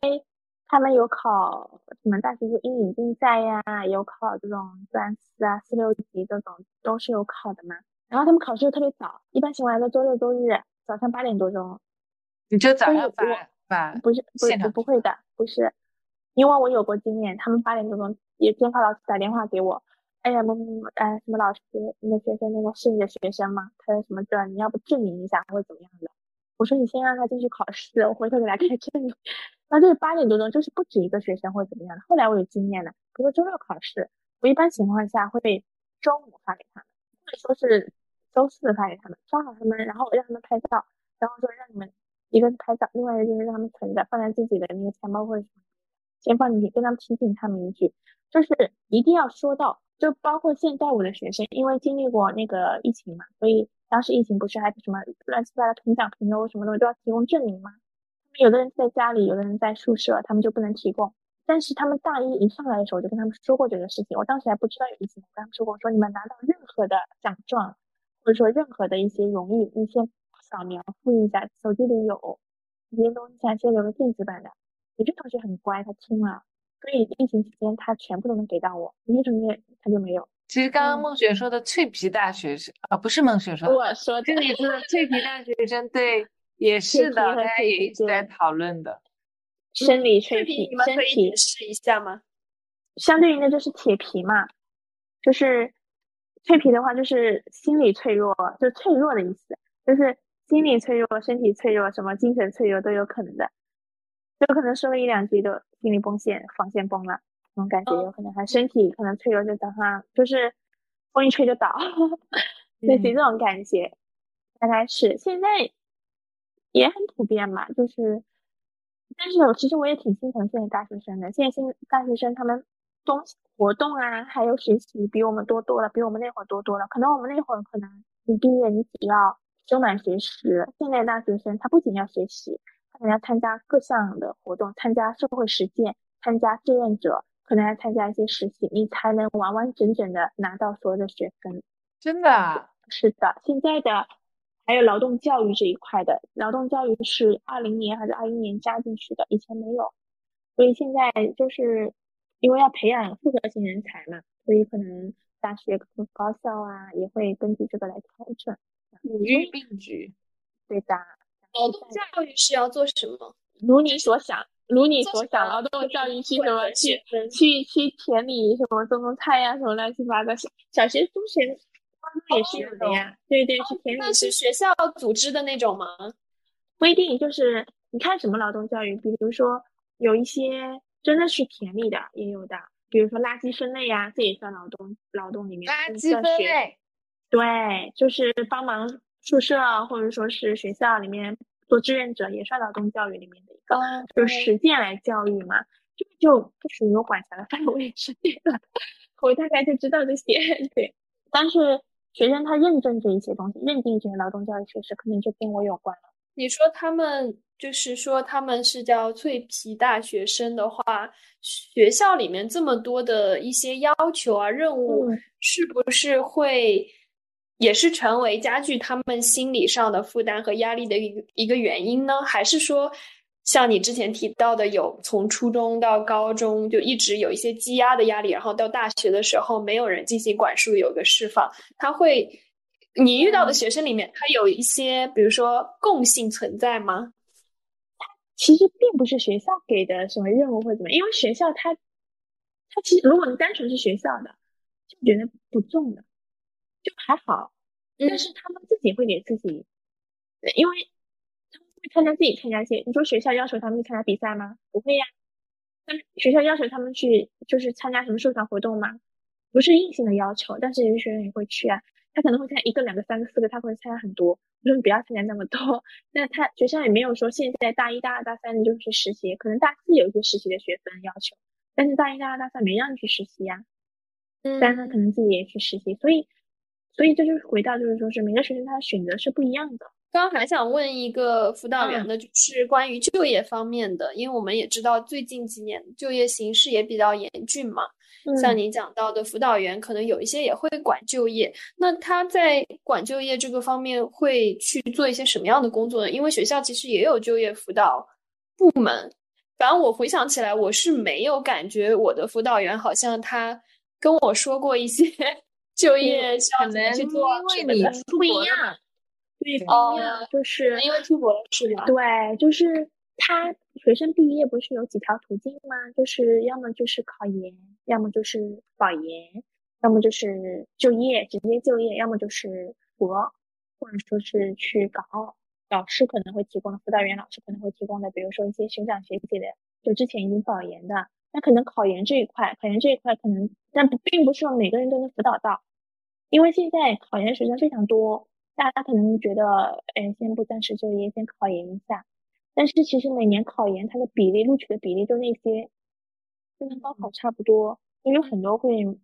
他们有考什么大学的英语竞赛呀，有考这种专四啊、四六级这种都是有考的嘛。然后他们考试又特别早，一般情况下都周六周日早上八点多钟。你就早上发发？不是，不是不会的，不是，因为我有过经验，他们八点多钟也监考老师打电话给我。哎呀，某某某，哎，什么老师，那学生那个是你的学生吗？他说什么证？你要不证明一下，或者怎么样的？我说你先让他进去考试，我回头给他开证明。那就是八点多钟，就是不止一个学生或怎么样的。后来我有经验了，比如说周六考试，我一般情况下会周五发给他们，或者说是周四发给他们，抓好他们，然后让他们拍照，然后说让你们一个是拍照，另外一个就是让他们存着，放在自己的那个钱包或者什么，先放进去，跟他们提醒他们一句，就是一定要说到。就包括现在我的学生，因为经历过那个疫情嘛，所以当时疫情不是还什么乱七八糟同奖评优什么东西都要提供证明吗？他们有的人在家里，有的人在宿舍，他们就不能提供。但是他们大一一上来的时候，我就跟他们说过这个事情。我当时还不知道有疫情，我跟他们说过，说你们拿到任何的奖状，或者说任何的一些荣誉，你先扫描复印一下，手机里有这些东西，先留个电子版的。有些同学很乖，他听了。所以疫情期间他全部都能给到我，有些同学他就没有。其实刚刚孟雪说的脆皮大学生啊，不是孟雪说的，我说这里说的 脆皮大学生，对，也是的，大家也一直在讨论的。生理脆皮，你们可以解释一下吗？相对应的就是铁皮嘛，就是脆皮的话，就是心理脆弱，就脆弱的意思，就是心理脆弱、身体脆弱、什么精神脆弱都有可能的，有可能说了一两句就心理崩线、防线崩了，这种感觉有可能，他身体可能脆弱就早上就是风一吹就倒，类似于这种感觉，大概是现在也很普遍嘛，就是，但是我其实我也挺心疼现在大学生的，现在新大学生他们。东西活动啊，还有学习比我们多多了，比我们那会儿多多了。可能我们那会儿可能你毕业你只要修满学时，现在大学生他不仅要学习，他可能要参加各项的活动，参加社会实践，参加志愿者，可能要参加一些实习，你才能完完整整的拿到所有的学分。真的？是的。现在的还有劳动教育这一块的，劳动教育是二零年还是二一年加进去的，以前没有，所以现在就是。因为要培养复合型人才嘛，所以可能大学、高校啊也会根据这个来调整。五育并举，对的。劳动教育是要做什么？如你所想，如你所想，劳动教育去什么？去去去田里什么种种菜呀，什么乱七八糟。小学、中学、也是有的呀。对对，去田里。那是学校组织的那种吗？不一定，就是你看什么劳动教育，比如说有一些。真的是田里的也有的，比如说垃圾分类呀，这也算劳动劳动里面。垃圾分类，对，就是帮忙宿舍或者说是学校里面做志愿者，也算劳动教育里面的一个，就实践来教育嘛，这个就不属于我管辖的范围之内了。我大概就知道这些，对。但是学生他认证这一些东西，认定这些劳动教育确实可能就跟我有关了。你说他们。就是说，他们是叫脆皮大学生的话，学校里面这么多的一些要求啊、任务，是不是会也是成为加剧他们心理上的负担和压力的一个一个原因呢？还是说，像你之前提到的，有从初中到高中就一直有一些积压的压力，然后到大学的时候没有人进行管束，有个释放，他会，你遇到的学生里面，他有一些，比如说共性存在吗？其实并不是学校给的什么任务或者怎么，因为学校它，它其实如果你单纯是学校的，就觉得不重的，就还好。但是他们自己会给自己，因为参加自己参加一些。你说学校要求他们去参加比赛吗？不会呀。那学校要求他们去就是参加什么社团活动吗？不是硬性的要求，但是有些学生也会去啊。他可能会参加一个、两个、三个、四个，他会参加很多。我说你不要参加那么多。那他学校也没有说现在大一、大二、大三你就去实习，可能大四有一些实习的学分要求，但是大一、大二、大三没让你去实习呀。嗯，但他可能自己也去实习，所以，所以这就是回到就是说是每个学生他的选择是不一样的。刚刚还想问一个辅导员的，就是关于就业方面的，因为我们也知道最近几年就业形势也比较严峻嘛。像您讲到的辅导员，可能有一些也会管就业。那他在管就业这个方面会去做一些什么样的工作呢？因为学校其实也有就业辅导部门。反正我回想起来，我是没有感觉我的辅导员好像他跟我说过一些 就业需要怎么去做，因为你不一样，对，不一样，就是因为出国了是吧？对，就是他。学生毕业不是有几条途径吗？就是要么就是考研，要么就是保研，要么就是就业，直接就业，要么就是博，或者说是去港澳老师可能会提供的辅导员，老师可能会提供的，比如说一些学长学姐的，就之前已经保研的，那可能考研这一块，考研这一块可能，但不并不是说每个人都能辅导到，因为现在考研学生非常多，大家可能觉得，哎，先不暂时就业，先考研一下。但是其实每年考研它的比例录取的比例就那些，就跟高考差不多，因为很多会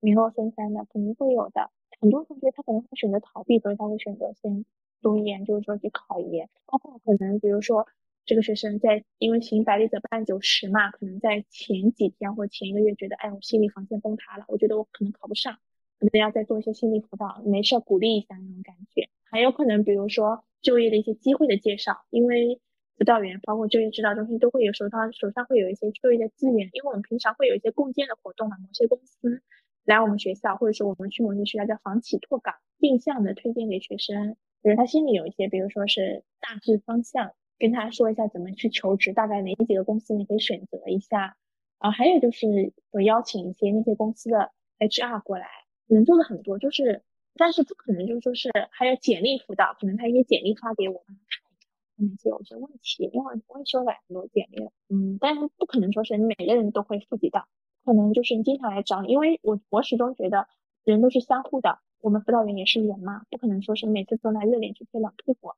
名落孙山的，肯定会有的。很多同学他可能会选择逃避，所以他会选择先读研，就是说去考研。包括可能比如说这个学生在因为行百里者半九十嘛，可能在前几天或前一个月觉得，哎，我心理防线崩塌了，我觉得我可能考不上，可能要再做一些心理辅导，没事鼓励一下那种感觉。还有可能比如说就业的一些机会的介绍，因为。辅导员包括就业指导中心都会有手上手上会有一些就业的资源，因为我们平常会有一些共建的活动嘛，某些公司来我们学校，或者说我们去某些学校叫房企拓岗，定向的推荐给学生，比如他心里有一些，比如说是大致方向，跟他说一下怎么去求职，大概哪几个公司你可以选择一下。啊，还有就是我邀请一些那些公司的 HR 过来，能做的很多，就是，但是不可能就是说是还有简历辅导，可能他一些简历发给我，让他看一下哪些有些问题，因为我也修改很多简历了，嗯，但是不可能说是你每个人都会触及到，可能就是你经常来找你，因为我我始终觉得人都是相互的，我们辅导员也是人嘛，不可能说是每次都来热脸去贴冷屁股，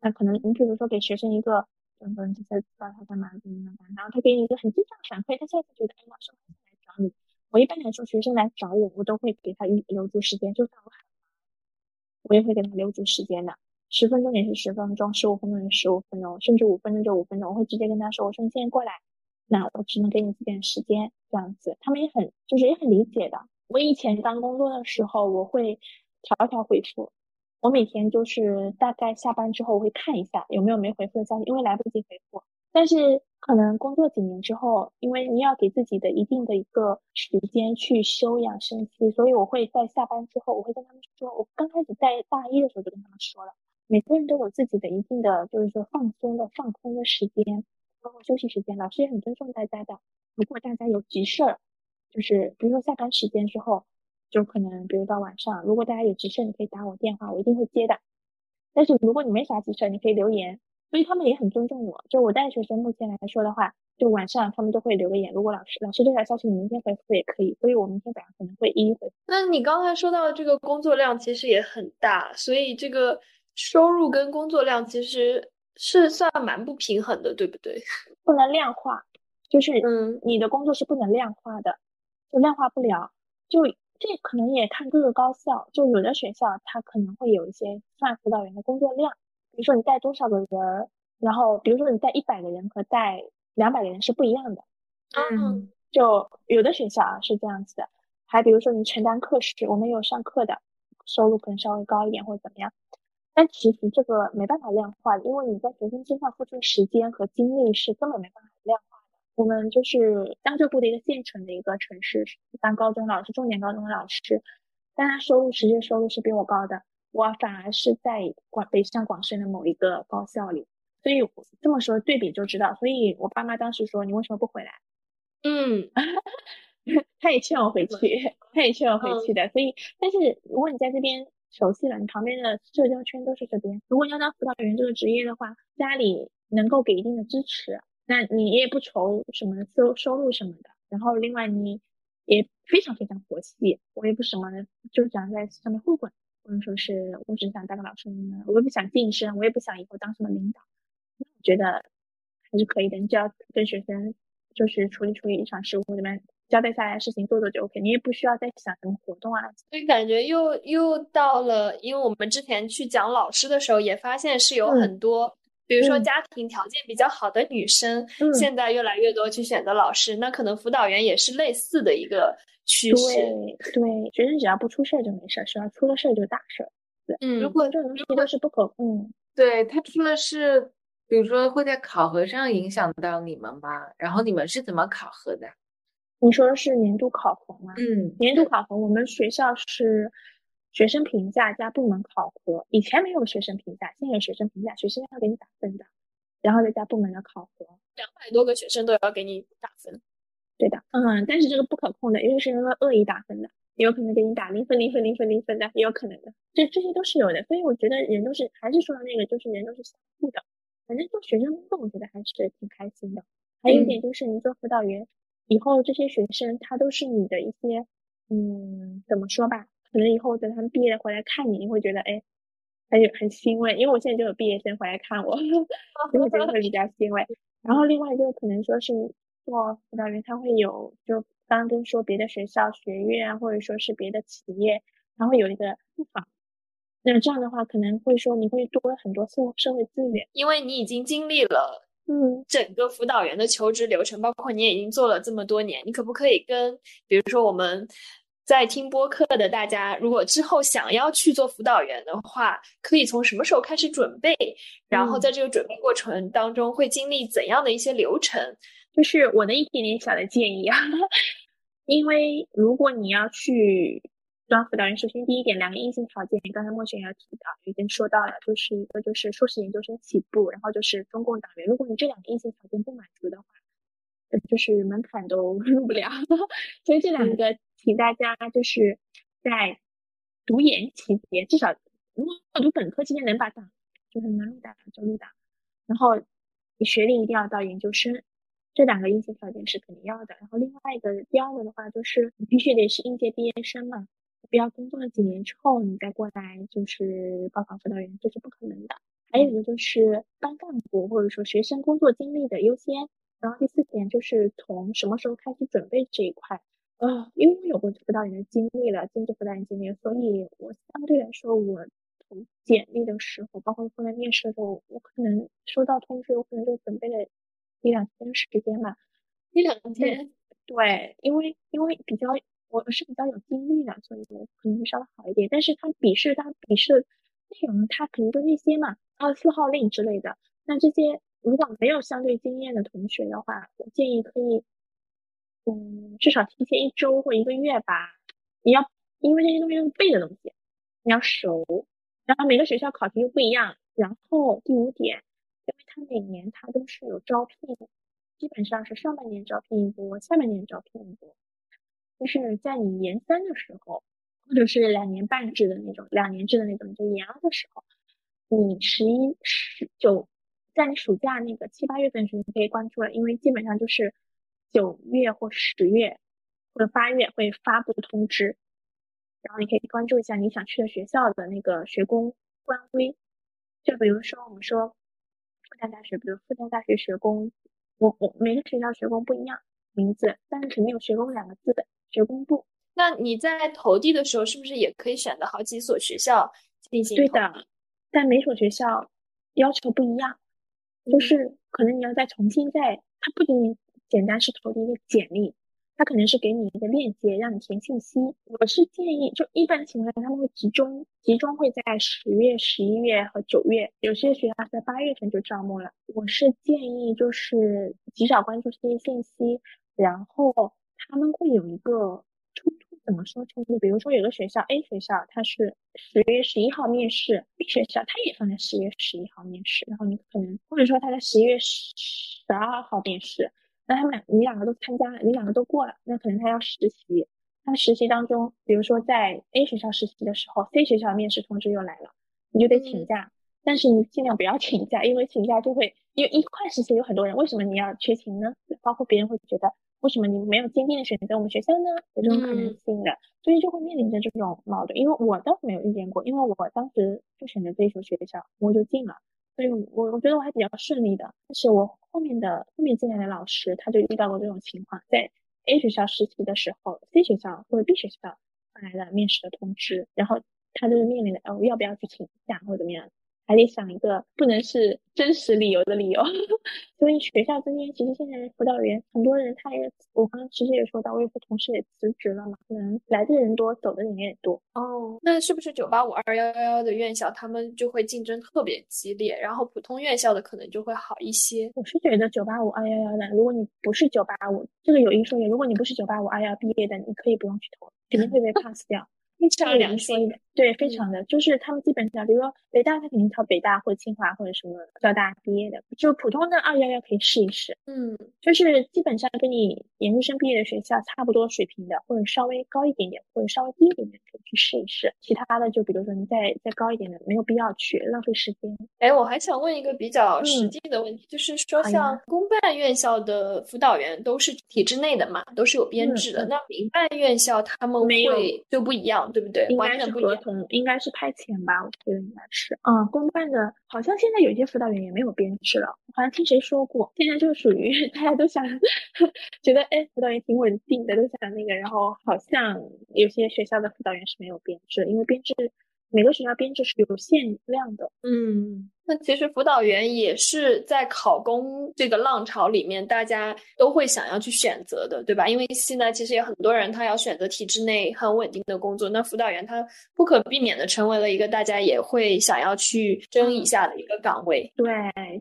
那可能你比如说给学生一个。很多人就在知道他干嘛怎么怎么，然后他给你一个很正向的反馈，他现在觉得哎，老师我来找你。我一般来说，学生来找我，我都会给他预留住时间，就算我很忙，我也会给他留住时间的。十分钟也是十分钟，十五分钟也十五分钟，甚至五分钟就五分钟，我会直接跟他说，我说你现在过来，那我只能给你几点时间，这样子，他们也很就是也很理解的。我以前刚工作的时候，我会条条回复。我每天就是大概下班之后，我会看一下有没有没回复的消息，因为来不及回复。但是可能工作几年之后，因为你要给自己的一定的一个时间去休养生息，所以我会在下班之后，我会跟他们说，我刚开始在大一的时候就跟他们说了，每个人都有自己的一定的就是说放松的、放空的时间，包括休息时间。老师也很尊重大家的，如果大家有急事儿，就是比如说下班时间之后。就可能，比如到晚上，如果大家有急事，你可以打我电话，我一定会接的。但是如果你没啥急事，你可以留言。所以他们也很尊重我。就我带学生目前来说的话，就晚上他们都会留个言。如果老师老师这条消息你明天回复也可以。所以我明天早上可能会一一回复。那你刚才说到的这个工作量其实也很大，所以这个收入跟工作量其实是算蛮不平衡的，对不对？不能量化，就是嗯，你的工作是不能量化的，就量化不了，就。这可能也看各个高校，就有的学校它可能会有一些算辅导员的工作量，比如说你带多少个人，然后比如说你带一百个人和带两百个人是不一样的。嗯，就有的学校啊是这样子的，还比如说你承担课时，我们有上课的，收入可能稍微高一点或者怎么样，但其实这个没办法量化，因为你在学生身上付出的时间和精力是根本没办法量化的。我们就是江浙沪的一个县城的一个城市，当高中老师，重点高中的老师，但他收入实际收入是比我高的，我反而是在广北上广深的某一个高校里，所以这么说对比就知道，所以我爸妈当时说你为什么不回来？嗯，他也劝我回去，他也劝我回去的，所以但是如果你在这边熟悉了，你旁边的社交圈都是这边，如果你要当辅导员这个职业的话，家里能够给一定的支持。那你也不愁什么收收入什么的，然后另外你也非常非常佛系，我也不什么，就想在上面混混，或者说是我只想当个老师，我也不想晋升，我也不想以后当什么领导，我觉得还是可以的。你只要跟学生就是处理处理日常事务，这边交代下来的事情做做就 OK，你也不需要再想什么活动啊。所以感觉又又到了，因为我们之前去讲老师的时候，也发现是有很多。比如说家庭条件比较好的女生，现在越来越多去选择老师，那可能辅导员也是类似的一个趋势。对，学生只要不出事儿就没事儿，只要出了事儿就大事儿。对，嗯，如果这种东西都是不可控，对他出了事，比如说会在考核上影响到你们吗？然后你们是怎么考核的？你说的是年度考核吗？嗯，年度考核，我们学校是。学生评价加部门考核，以前没有学生评价，现在有学生评价，学生要给你打分的，然后再加部门的考核，两百多个学生都要给你打分，对的，嗯，但是这个不可控的，因为学生会恶意打分的，也有可能给你打零分、零分、零分、零分的，也有可能的，这这些都是有的，所以我觉得人都是，还是说的那个，就是人都是相互的，反正做学生工作，我觉得还是挺开心的。还有一点就是，你做辅导员以后，这些学生他都是你的一些，嗯，怎么说吧？可能以后等他们毕业了回来看你，你会觉得哎，很有很欣慰，因为我现在就有毕业生回来看我，就会觉得会比较欣慰。然后另外就可能说是做辅导员，他会有就刚跟说别的学校、学院啊，或者说是别的企业，他会有一个互访。那这样的话，可能会说你会多很多社社会资源，因为你已经经历了嗯整个辅导员的求职流程，包括你也已经做了这么多年，你可不可以跟比如说我们。在听播客的大家，如果之后想要去做辅导员的话，可以从什么时候开始准备？然后在这个准备过程当中，会经历怎样的一些流程？就是我的一点点小的建议啊，因为如果你要去当辅导员，首先第一点，两个硬性条件，刚才莫璇也提到，已经说到了，就是一个就是硕士研究生起步，然后就是中共党员。如果你这两个硬性条件不满足的话，就是门槛都 入不了。所以这两个，请大家就是在读研期间，至少如果读本科期间能把党就是能入党就入党，然后你学历一定要到研究生。这两个硬性条件是肯定要的，然后另外一个第二个的话就是你必须得是应届毕业生嘛，不要工作了几年之后你再过来就是报考辅导员，这是不可能的。还有一个就是班干部或者说学生工作经历的优先，然后第四点就是从什么时候开始准备这一块啊，因为我有过辅导员的经历了，兼职辅导员经历，所以我相对来说我投简历的时候，包括后来面试的时候，我可能收到通知，我可能就准备了。一两天时间嘛，一两天，对，因为因为比较我是比较有经历的，所以我可能会稍微好一点。但是他笔试，他笔试内容，他可能就那些嘛，二四号令之类的。那这些如果没有相对经验的同学的话，我建议可以，嗯，至少提前一周或一个月吧。你要因为这些东西是背的东西，你要熟。然后每个学校考题又不一样。然后第五点。因为他每年他都是有招聘，基本上是上半年招聘一波，下半年招聘一波。就是在你研三的时候，或者是两年半制的那种，两年制的那种，就研二的时候，你十一、十九，在你暑假那个七八月份时候，你可以关注了，因为基本上就是九月或十月或者八月会发布通知，然后你可以关注一下你想去的学校的那个学工官微，就比如说我们说。复旦大学，比如复旦大学学工，我我每个学校学工不一样名字，但是肯定有学工两个字的学工部。那你在投递的时候，是不是也可以选择好几所学校进行？对的，但每所学校要求不一样，就是可能你要再重新再，它不仅仅简单是投递一个简历。他可能是给你一个链接，让你填信息。我是建议，就一般情况下，他们会集中集中会在十月、十一月和九月，有些学校在八月份就招募了。我是建议就是及早关注这些信息，然后他们会有一个冲突，怎么说冲突？比如说有个学校 A 学校，它是十月十一号面试，B 学校它也放在十月十一号面试，然后你可能或者说他在十一月十十二号面试。那他们俩，你两个都参加了，你两个都过了，那可能他要实习。他实习当中，比如说在 A 学校实习的时候，C 学校面试通知又来了，你就得请假。但是你尽量不要请假，因为请假就会因为一块实习有很多人，为什么你要缺勤呢？包括别人会觉得，为什么你没有坚定的选择我们学校呢？有这种可能性的，所以就会面临着这种矛盾。因为我倒是没有遇见过，因为我当时就选择这所学校，我就进了。所以，我我觉得我还比较顺利的。但是我后面的后面进来的老师，他就遇到过这种情况，在 A 学校实习的时候，C 学校或者 B 学校发来了面试的通知，然后他就是面临的，哦，要不要去请假或者怎么样？还得想一个不能是真实理由的理由，所以学校这边其实现在辅导员很多人，他也我刚刚其实也说到，我有个同事也辞职了嘛，可能来的人多，走的人也多。哦，那是不是九八五二幺幺幺的院校，他们就会竞争特别激烈，然后普通院校的可能就会好一些？我是觉得九八五二幺幺的，如果你不是九八五，这个有一说一，如果你不是九八五二幺毕业的，你可以不用去投，肯定会被 pass 掉。非常良心，对，非常的，就是他们基本上，比如说北大，他肯定考北大或者清华或者什么交大毕业的，就普通的二幺幺可以试一试，嗯，就是基本上跟你研究生毕业的学校差不多水平的，或者稍微高一点点，或者稍微低一点点，可以去试一试。其他的就比如说你再再高一点的，没有必要去浪费时间。哎，我还想问一个比较实际的问题，就是说像公办院校的辅导员都是体制内的嘛，都是有编制的，那民办院校他们会就不一样。对不对？应该是合同，应该是派遣吧？我觉得应该是。嗯，公办的，好像现在有些辅导员也没有编制了。好像听谁说过，现在就属于大家都想 觉得，哎，辅导员挺稳定的，都想那个。然后好像有些学校的辅导员是没有编制，因为编制每个学校编制是有限量的。嗯。那其实辅导员也是在考公这个浪潮里面，大家都会想要去选择的，对吧？因为现在其实也很多人他要选择体制内很稳定的工作，那辅导员他不可避免的成为了一个大家也会想要去争一下的一个岗位。对，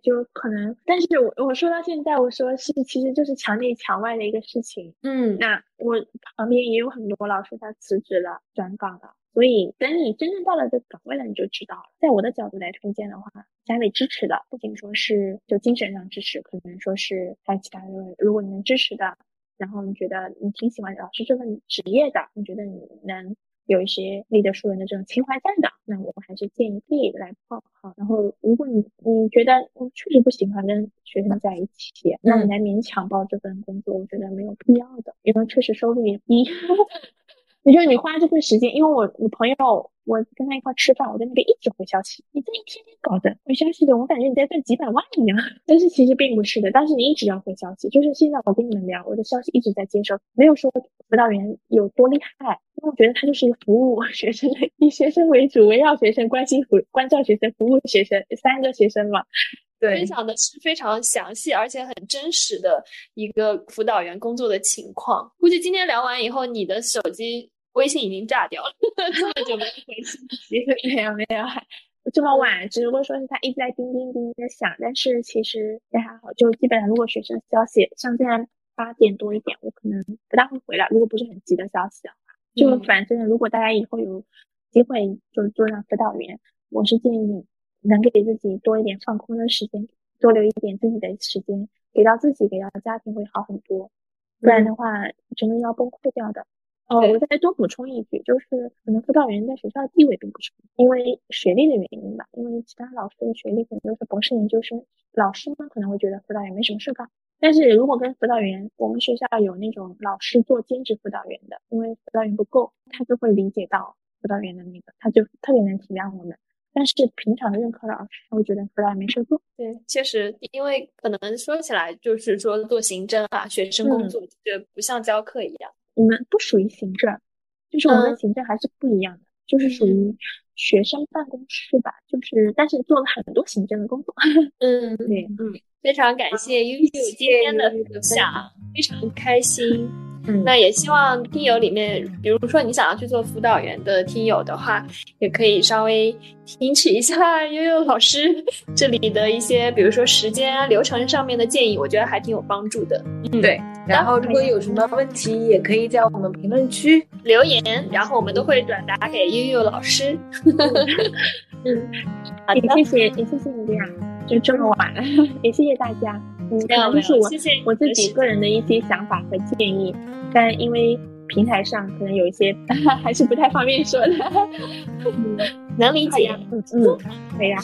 就可能，但是我我说到现在，我说是其实就是墙内墙外的一个事情。嗯，那我旁边也有很多老师他辞职了，转岗了。所以，等你真正到了这个岗位了，你就知道了。在我的角度来推荐的话，家里支持的，不仅说是就精神上支持，可能说是还有其他的。如果你能支持的，然后你觉得你挺喜欢老师这份职业的，你觉得你能有一些立德树人的这种情怀在的，那我还是建议可以来报考。然后，如果你你觉得确实不喜欢跟学生在一起，那你来勉强报这份工作，我觉得没有必要的，因为确实收入也低。也就是你花这份时间，因为我我朋友，我跟他一块吃饭，我在那边一直回消息，你这一天天搞的回消息的，我感觉你在赚几百万一样。但是其实并不是的，但是你一直要回消息，就是现在我跟你们聊，我的消息一直在接收，没有说辅导员有多厉害，因为我觉得他就是一个服务 学生的，以学生为主，围绕学生，关心服关照学生，服务学生，三个学生嘛。对，分享的是非常详细而且很真实的一个辅导员工作的情况。估计今天聊完以后，你的手机。微信已经炸掉了，这么久没回信息，没有没有，这么晚，只不过说是他一直在叮叮叮的响，但是其实也还好，就基本上如果学生消息像现在八点多一点，我可能不大会回来。如果不是很急的消息的话，就反正如果大家以后有机会就做上辅导员，我是建议能给自己多一点放空的时间，多留一点自己的时间给到自己，给到家庭会好很多，不然的话真的要崩溃掉的。哦，我再多补充一句，就是可能辅导员在学校的地位并不是因为学历的原因吧，因为其他老师的学历可能都是博士研究生，老师呢可能会觉得辅导员没什么事干。但是如果跟辅导员，我们学校有那种老师做兼职辅导员的，因为辅导员不够，他就会理解到辅导员的那个，他就特别能体谅我们。但是平常的任课老师，他会觉得辅导员没事做。对，确实，因为可能说起来就是说做行政啊，学生工作，就不像教课一样。我们不属于行政，就是我们的行政还是不一样的，就是属于学生办公室吧，就是但是做了很多行政的工作。嗯，对，嗯，非常感谢优秀今天的分享，非常开心。嗯，那也希望听友里面，比如说你想要去做辅导员的听友的话，也可以稍微听取一下 悠悠老师这里的一些，比如说时间啊、流程上面的建议，我觉得还挺有帮助的。嗯，对。然后如果有什么问题，也可以在我们评论区留言，然后我们都会转达给悠悠老师。嗯，好的，谢谢，也谢谢你这样，就这么晚了，也谢谢大家。嗯，可能是我我自己个人的一些想法和建议，但因为平台上可能有一些 还是不太方便说的，能理解。嗯嗯，可以啊。